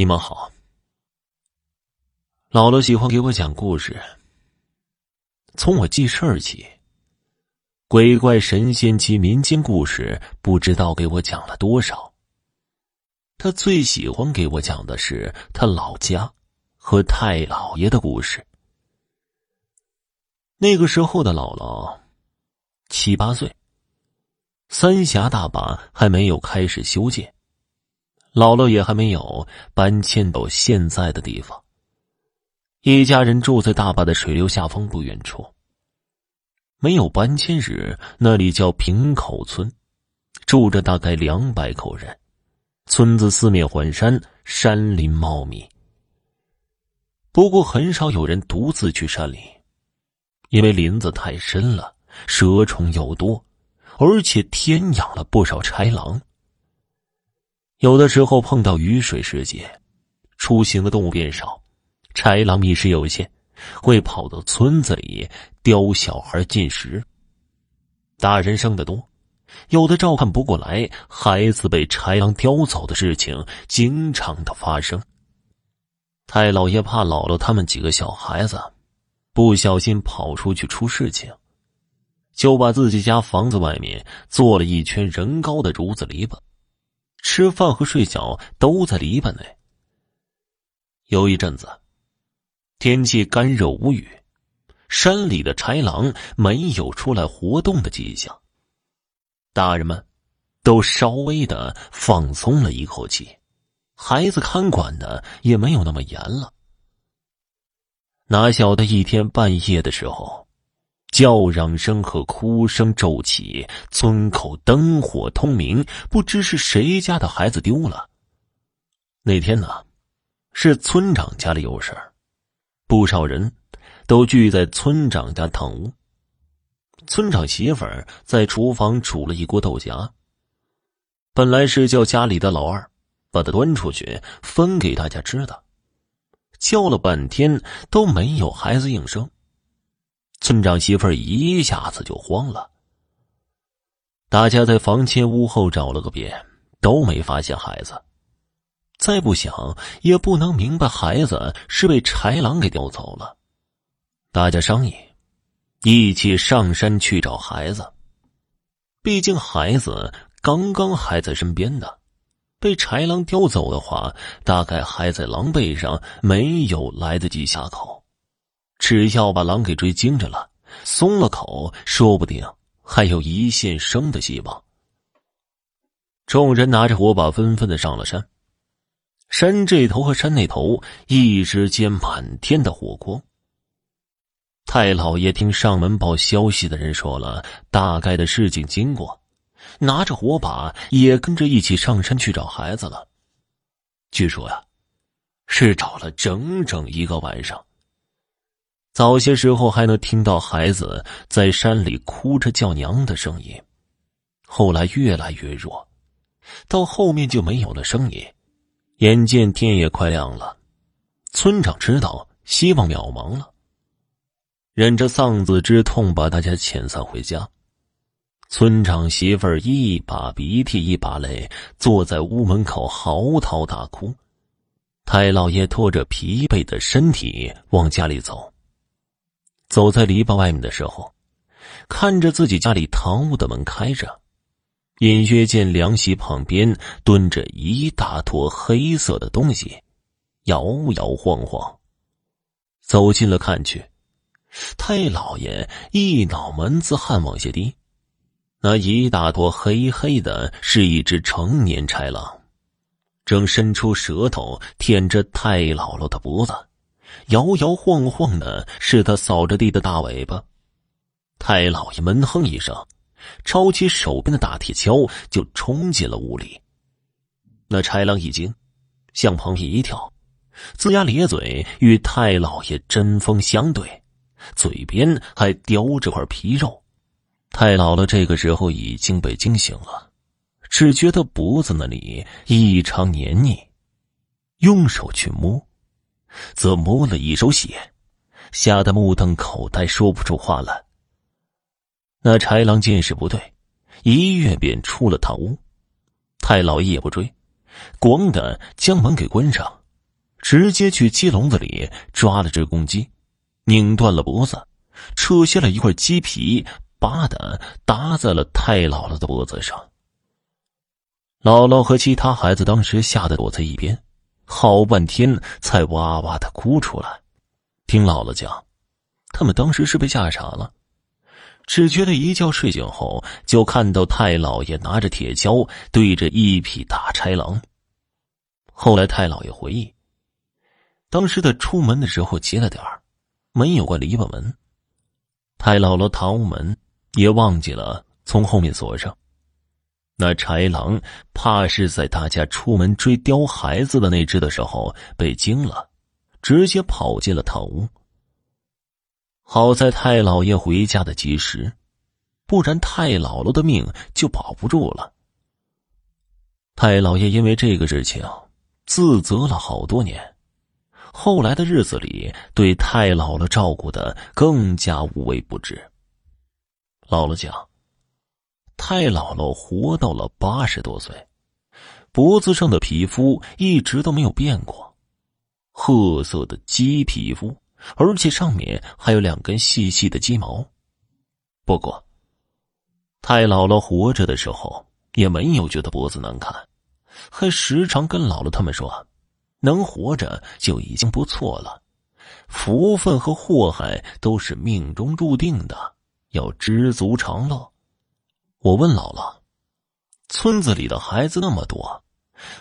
你们好。姥姥喜欢给我讲故事。从我记事儿起，鬼怪神仙及民间故事不知道给我讲了多少。他最喜欢给我讲的是他老家和太老爷的故事。那个时候的姥姥七八岁，三峡大坝还没有开始修建。姥姥也还没有搬迁到现在的地方。一家人住在大坝的水流下方不远处。没有搬迁时，那里叫平口村，住着大概两百口人。村子四面环山，山林茂密。不过很少有人独自去山里，因为林子太深了，蛇虫又多，而且天养了不少豺狼。有的时候碰到雨水时节，出行的动物变少，豺狼觅食有限，会跑到村子里叼小孩进食。大人生的多，有的照看不过来，孩子被豺狼叼走的事情经常的发生。太老爷怕姥姥他们几个小孩子不小心跑出去出事情，就把自己家房子外面做了一圈人高的竹子篱笆。吃饭和睡觉都在篱笆内。有一阵子，天气干热无雨，山里的豺狼没有出来活动的迹象。大人们都稍微的放松了一口气，孩子看管的也没有那么严了。哪晓得一天半夜的时候。叫嚷声和哭声骤起，村口灯火通明，不知是谁家的孩子丢了。那天呢，是村长家里有事，不少人都聚在村长家堂屋。村长媳妇儿在厨房煮了一锅豆荚，本来是叫家里的老二把它端出去分给大家吃的，叫了半天都没有孩子应声。村长媳妇儿一下子就慌了。大家在房前屋后找了个遍，都没发现孩子。再不想也不能明白孩子是被豺狼给叼走了。大家商议，一起上山去找孩子。毕竟孩子刚刚还在身边呢，被豺狼叼走的话，大概还在狼背上，没有来得及下口。只要把狼给追惊着了，松了口，说不定还有一线生的希望。众人拿着火把，纷纷的上了山。山这头和山那头，一时间满天的火光。太老爷听上门报消息的人说了大概的事情经过，拿着火把也跟着一起上山去找孩子了。据说呀，是找了整整一个晚上。早些时候还能听到孩子在山里哭着叫娘的声音，后来越来越弱，到后面就没有了声音。眼见天也快亮了，村长知道希望渺茫了，忍着丧子之痛把大家遣散回家。村长媳妇儿一把鼻涕一把泪，坐在屋门口嚎啕大哭。太老爷拖着疲惫的身体往家里走。走在篱笆外面的时候，看着自己家里堂屋的门开着，隐约见凉席旁边蹲着一大坨黑色的东西，摇摇晃晃。走近了看去，太老爷一脑门子汗往下滴。那一大坨黑黑的，是一只成年豺狼，正伸出舌头舔着太姥姥的脖子。摇摇晃晃的是他扫着地的大尾巴，太老爷闷哼一声，抄起手边的大铁锹就冲进了屋里。那豺狼一惊，向旁一跳，龇牙咧嘴与太老爷针锋相对，嘴边还叼着块皮肉。太姥姥这个时候已经被惊醒了，只觉得脖子那里异常黏腻，用手去摸。则摸了一手血，吓得目瞪口呆，说不出话来。那豺狼见势不对，一跃便出了堂屋。太老爷也不追，咣的将门给关上，直接去鸡笼子里抓了只公鸡，拧断了脖子，扯下了一块鸡皮，叭的搭在了太姥姥的脖子上。姥姥和其他孩子当时吓得躲在一边，好半天才哇哇的哭出来。听姥姥讲，他们当时是被吓傻了，只觉得一觉睡醒后就看到太老爷拿着铁锹对着一匹大豺狼。后来太老爷回忆，当时他出门的时候急了点儿，没有关篱笆门，太姥姥堂屋门也忘记了从后面锁上。那豺狼怕是在大家出门追叼孩子的那只的时候被惊了，直接跑进了堂屋。好在太老爷回家的及时，不然太姥姥的命就保不住了。太老爷因为这个事情自责了好多年，后来的日子里对太姥姥照顾的更加无微不至。姥姥讲。太姥姥活到了八十多岁，脖子上的皮肤一直都没有变过，褐色的鸡皮肤，而且上面还有两根细细的鸡毛。不过，太姥姥活着的时候也没有觉得脖子难看，还时常跟姥姥他们说：“能活着就已经不错了，福分和祸害都是命中注定的，要知足常乐。”我问姥姥：“村子里的孩子那么多，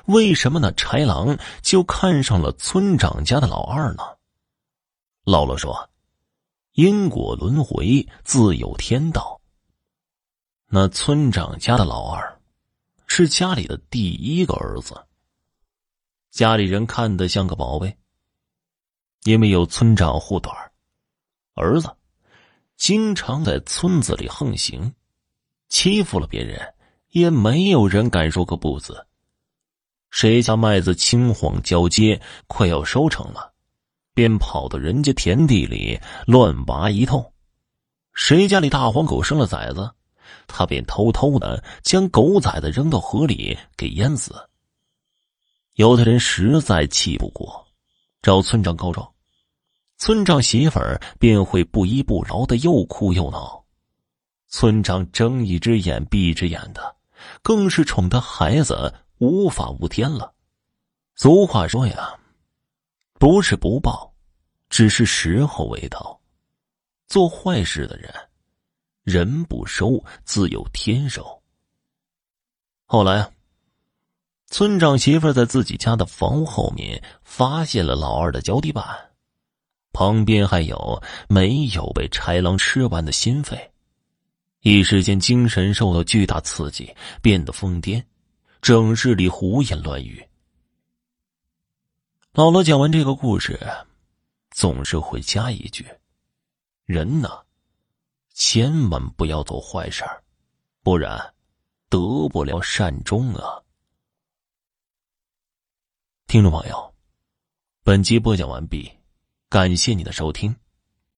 为什么那豺狼就看上了村长家的老二呢？”姥姥说：“因果轮回，自有天道。那村长家的老二，是家里的第一个儿子，家里人看得像个宝贝。因为有村长护短儿子经常在村子里横行。”欺负了别人，也没有人敢说个不字。谁家麦子青黄交接，快要收成了，便跑到人家田地里乱拔一通；谁家里大黄狗生了崽子，他便偷偷的将狗崽子扔到河里给淹死。有的人实在气不过，找村长告状，村长媳妇儿便会不依不饶的又哭又闹。村长睁一只眼闭一只眼的，更是宠的孩子无法无天了。俗话说呀，不是不报，只是时候未到。做坏事的人，人不收自有天收。后来，村长媳妇在自己家的房屋后面发现了老二的脚底板，旁边还有没有被豺狼吃完的心肺。一时间，精神受到巨大刺激，变得疯癫，整日里胡言乱语。姥姥讲完这个故事，总是会加一句：“人呢，千万不要做坏事不然得不了善终啊。”听众朋友，本集播讲完毕，感谢你的收听。